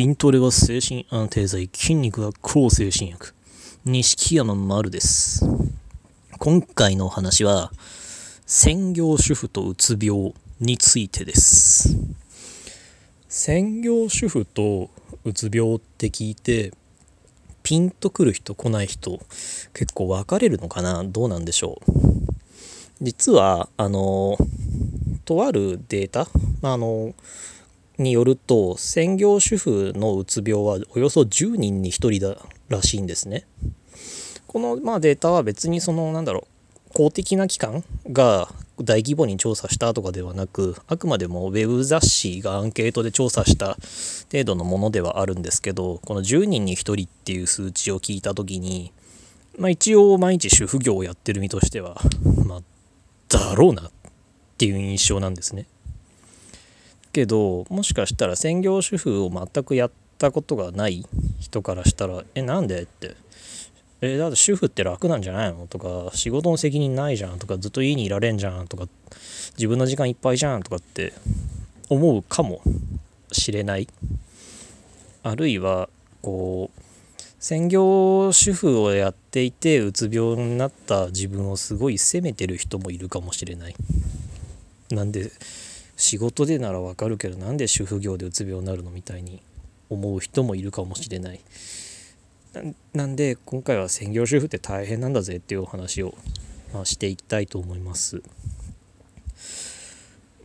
筋トレは精神安定剤、筋肉は抗精神薬。錦山丸です。今回のお話は、専業主婦とうつ病についてです。専業主婦とうつ病って聞いて、ピンとくる人来ない人、結構分かれるのかなどうなんでしょう。実は、あの、とあるデータ、あの、によると専業主婦のうつ病はおよそ10人に1人だらしいんですね。この、まあ、データは別にそのなんだろう公的な機関が大規模に調査したとかではなくあくまでもウェブ雑誌がアンケートで調査した程度のものではあるんですけどこの10人に1人っていう数値を聞いた時に、まあ、一応毎日主婦業をやってる身としてはまあだろうなっていう印象なんですね。けどもしかしたら専業主婦を全くやったことがない人からしたら「えなんで?」って「えだって主婦って楽なんじゃないの?」とか「仕事の責任ないじゃん」とか「ずっと家にいられんじゃん」とか「自分の時間いっぱいじゃん」とかって思うかもしれないあるいはこう専業主婦をやっていてうつ病になった自分をすごい責めてる人もいるかもしれないなんで仕事でならわかるけどなんで主婦業でうつ病になるのみたいに思う人もいるかもしれない。なんで今回は専業主婦って大変なんだぜっていうお話を、まあ、していきたいと思います。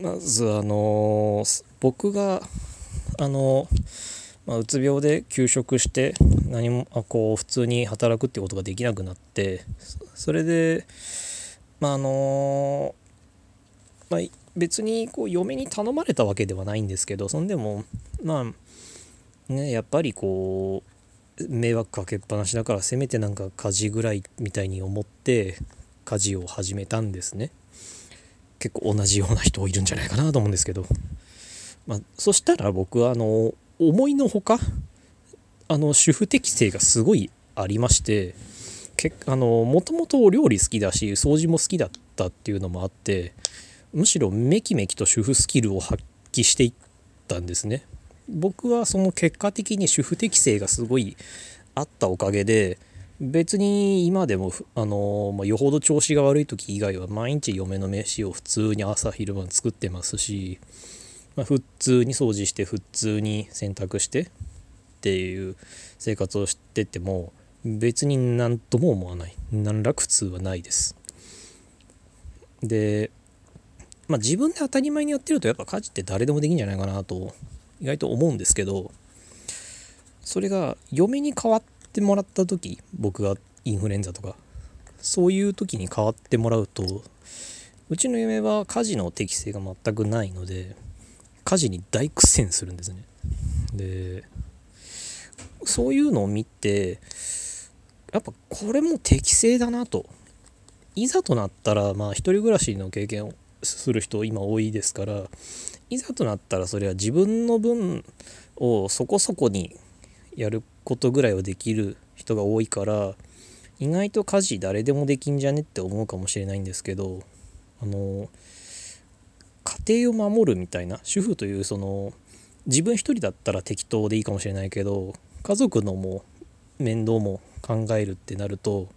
まずあのー、僕があのー、まあ、うつ病で休職して何もあこう普通に働くってことができなくなってそれでまああのー、まあ別にこう嫁に頼まれたわけではないんですけどそんでもまあねやっぱりこう迷惑かけっぱなしだからせめてなんか家事ぐらいみたいに思って家事を始めたんですね。結構同じような人いるんじゃないかなと思うんですけど、まあ、そしたら僕はあの思いのほかあの主婦適性がすごいありましてもともとお料理好きだし掃除も好きだったっていうのもあってむしろめきめきと主婦スキルを発揮していったんですね。僕はその結果的に主婦適性がすごいあったおかげで別に今でもあの、まあ、よほど調子が悪い時以外は毎日嫁の飯を普通に朝昼晩作ってますし、まあ、普通に掃除して普通に洗濯してっていう生活をしてても別に何とも思わない。何ら苦痛はないです。でまあ、自分で当たり前にやってるとやっぱ家事って誰でもできるんじゃないかなと意外と思うんですけどそれが嫁に代わってもらった時僕がインフルエンザとかそういう時に代わってもらうとうちの嫁は家事の適性が全くないので家事に大苦戦するんですね。でそういうのを見てやっぱこれも適正だなと。いざとなったらまあ一人暮らしの経験をする人今多いですからいざとなったらそれは自分の分をそこそこにやることぐらいはできる人が多いから意外と家事誰でもできんじゃねって思うかもしれないんですけどあの家庭を守るみたいな主婦というその自分一人だったら適当でいいかもしれないけど家族のも面倒も考えるってなると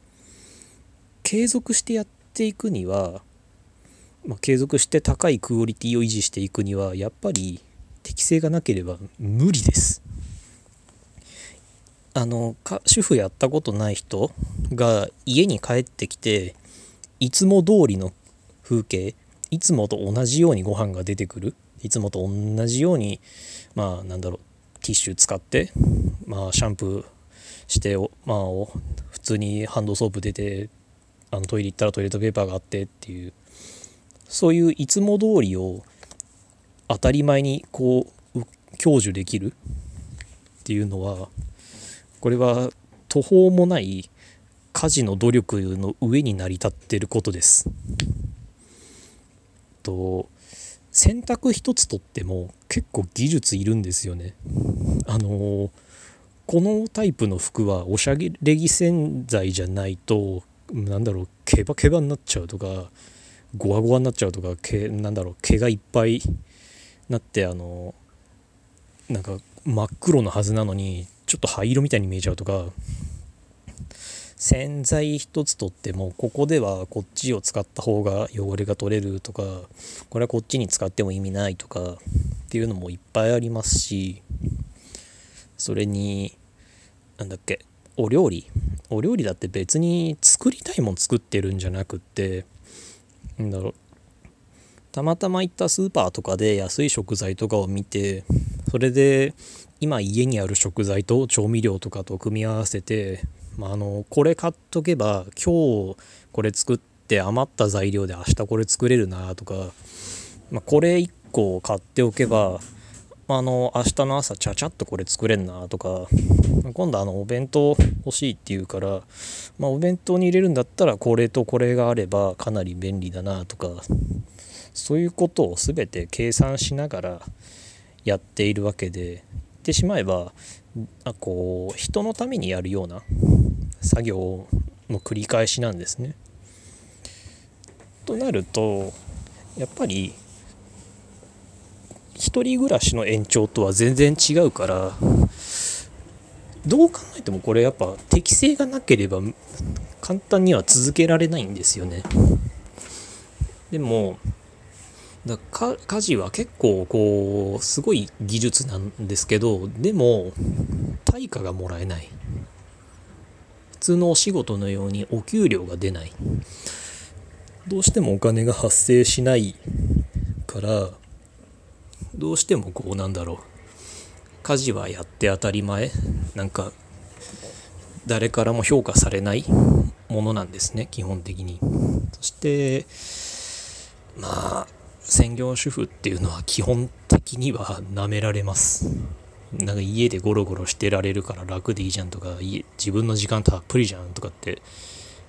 継続してやっていくにはまあ、継続して高いクオリティを維持していくにはやっぱり適性がなければ無理です。あの主婦やったことない人が家に帰ってきていつも通りの風景いつもと同じようにご飯が出てくるいつもと同じようにまあなんだろうティッシュ使ってまあシャンプーしてまあ普通にハンドソープ出てあのトイレ行ったらトイレットペーパーがあってっていうそういういつも通りを当たり前にこう享受できるっていうのはこれは途方もない家事の努力の上に成り立ってることです。と洗濯一つとっても結構技術いるんですよね。あのこのタイプの服はおしゃれ着洗剤じゃないとなんだろうケバケバになっちゃうとかゴワゴワになっちゃうとか毛なんだろう毛がいっぱいなってあのなんか真っ黒のはずなのにちょっと灰色みたいに見えちゃうとか洗剤一つとってもここではこっちを使った方が汚れが取れるとかこれはこっちに使っても意味ないとかっていうのもいっぱいありますしそれに何だっけお料理。お料理だって別に作りたいもん作ってるんじゃなくってなんだろう。たまたま行ったスーパーとかで安い食材とかを見てそれで今家にある食材と調味料とかと組み合わせてまあ、あのこれ買っとけば今日これ作って余った材料で明日これ作れるなとか、まあ、これ1個買っておけばあの明日の朝ちゃちゃっとこれ作れんなとか今度あのお弁当欲しいって言うから、まあ、お弁当に入れるんだったらこれとこれがあればかなり便利だなとかそういうことを全て計算しながらやっているわけで言ってしまえばあこう人のためにやるような作業の繰り返しなんですね。となるとやっぱり一人暮らしの延長とは全然違うからどう考えてもこれやっぱ適性がなければ簡単には続けられないんですよね。でもだか家事は結構こうすごい技術なんですけどでも対価がもらえない普通のお仕事のようにお給料が出ないどうしてもお金が発生しないからどうしてもこうなんだろう。家事はやって当たり前。なんか誰からも評価されないものなんですね基本的に。そしてまあ専業主婦っていうのは基本的には舐められます。なんか家でゴロゴロしてられるから楽でいいじゃんとか自分の時間たっぷりじゃんとかって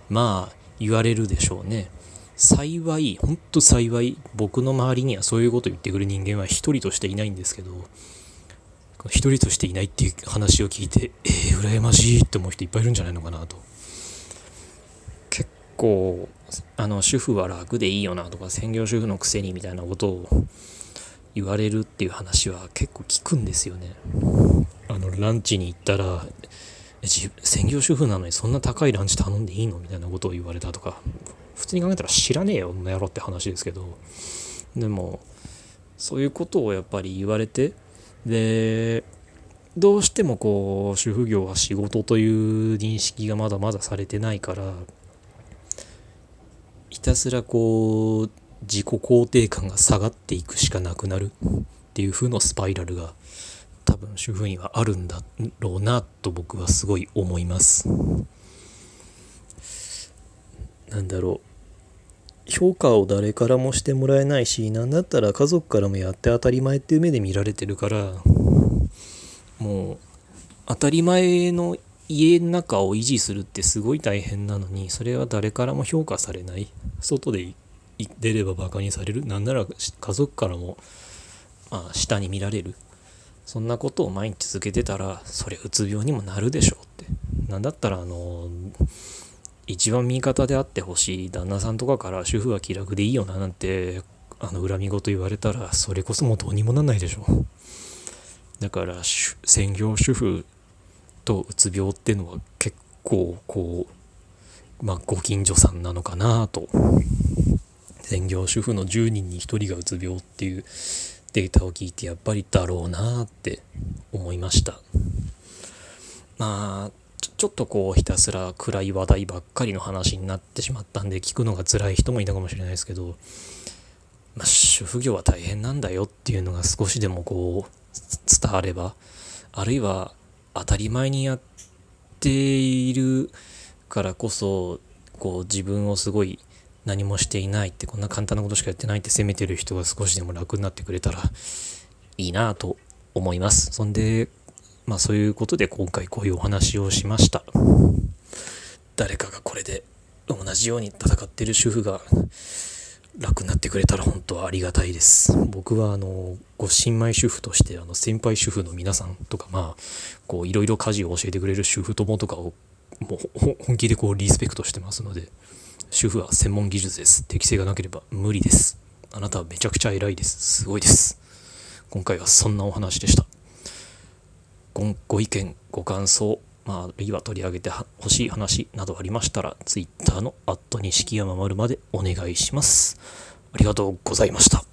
まあ言われるでしょうね。幸いほんと幸い僕の周りにはそういうこと言ってくる人間は一人としていないんですけど一人としていないっていう話を聞いてえー、羨ましいって思う人いっぱいいるんじゃないのかなと結構あの主婦は楽でいいよなとか専業主婦のくせにみたいなことを言われるっていう話は結構聞くんですよね。あのランチに行ったら専業主婦なのにそんな高いランチ頼んでいいのみたいなことを言われたとか普通に考えたら知らねえよこの野郎って話ですけど。でもそういうことをやっぱり言われてでどうしてもこう主婦業は仕事という認識がまだまだされてないからひたすらこう自己肯定感が下がっていくしかなくなるっていう風のスパイラルが多分主婦にはあるんだろうなと僕はすごい思います。なんだろう。評価を誰からもしてもらえないし何だったら家族からもやって当たり前っていう目で見られてるからもう当たり前の家の中を維持するってすごい大変なのにそれは誰からも評価されない。外で出ればバカにされる。なんなら家族からも、まあ、下に見られる。そんなことを毎日続けてたらそれうつ病にもなるでしょうって。なんだったらあの一番味方であってほしい旦那さんとかから主婦は気楽でいいよななんてあの恨み事言われたらそれこそもうどうにもなんないでしょだから専業主婦とうつ病ってのは結構こうまあご近所さんなのかなと。専業主婦の10人に1人がうつ病っていうデータを聞いてやっぱりだろうなって思いました。まあちょっとこうひたすら暗い話題ばっかりの話になってしまったんで聞くのが辛い人もいたかもしれないですけど、まあ、主婦業は大変なんだよっていうのが少しでもこう伝わればあるいは当たり前にやっているからこそこう自分をすごい何もしていないってこんな簡単なことしかやってないって責めてる人が少しでも楽になってくれたらいいなと思います。そんで、まあそういうことで今回こういうお話をしました。誰かがこれで同じように戦ってる主婦が楽になってくれたら本当はありがたいです。僕はあの、ご新米主婦としてあの先輩主婦の皆さんとかまあ、こういろいろ家事を教えてくれる主婦友とかをもう本気でこうリスペクトしてますので、主婦は専門技術です。適性がなければ無理です。あなたはめちゃくちゃ偉いです。すごいです。今回はそんなお話でした。ごご意見ご感想まあ、あるいは取り上げてほしい話などありましたら Twitter の錦山丸までお願いします。ありがとうございました。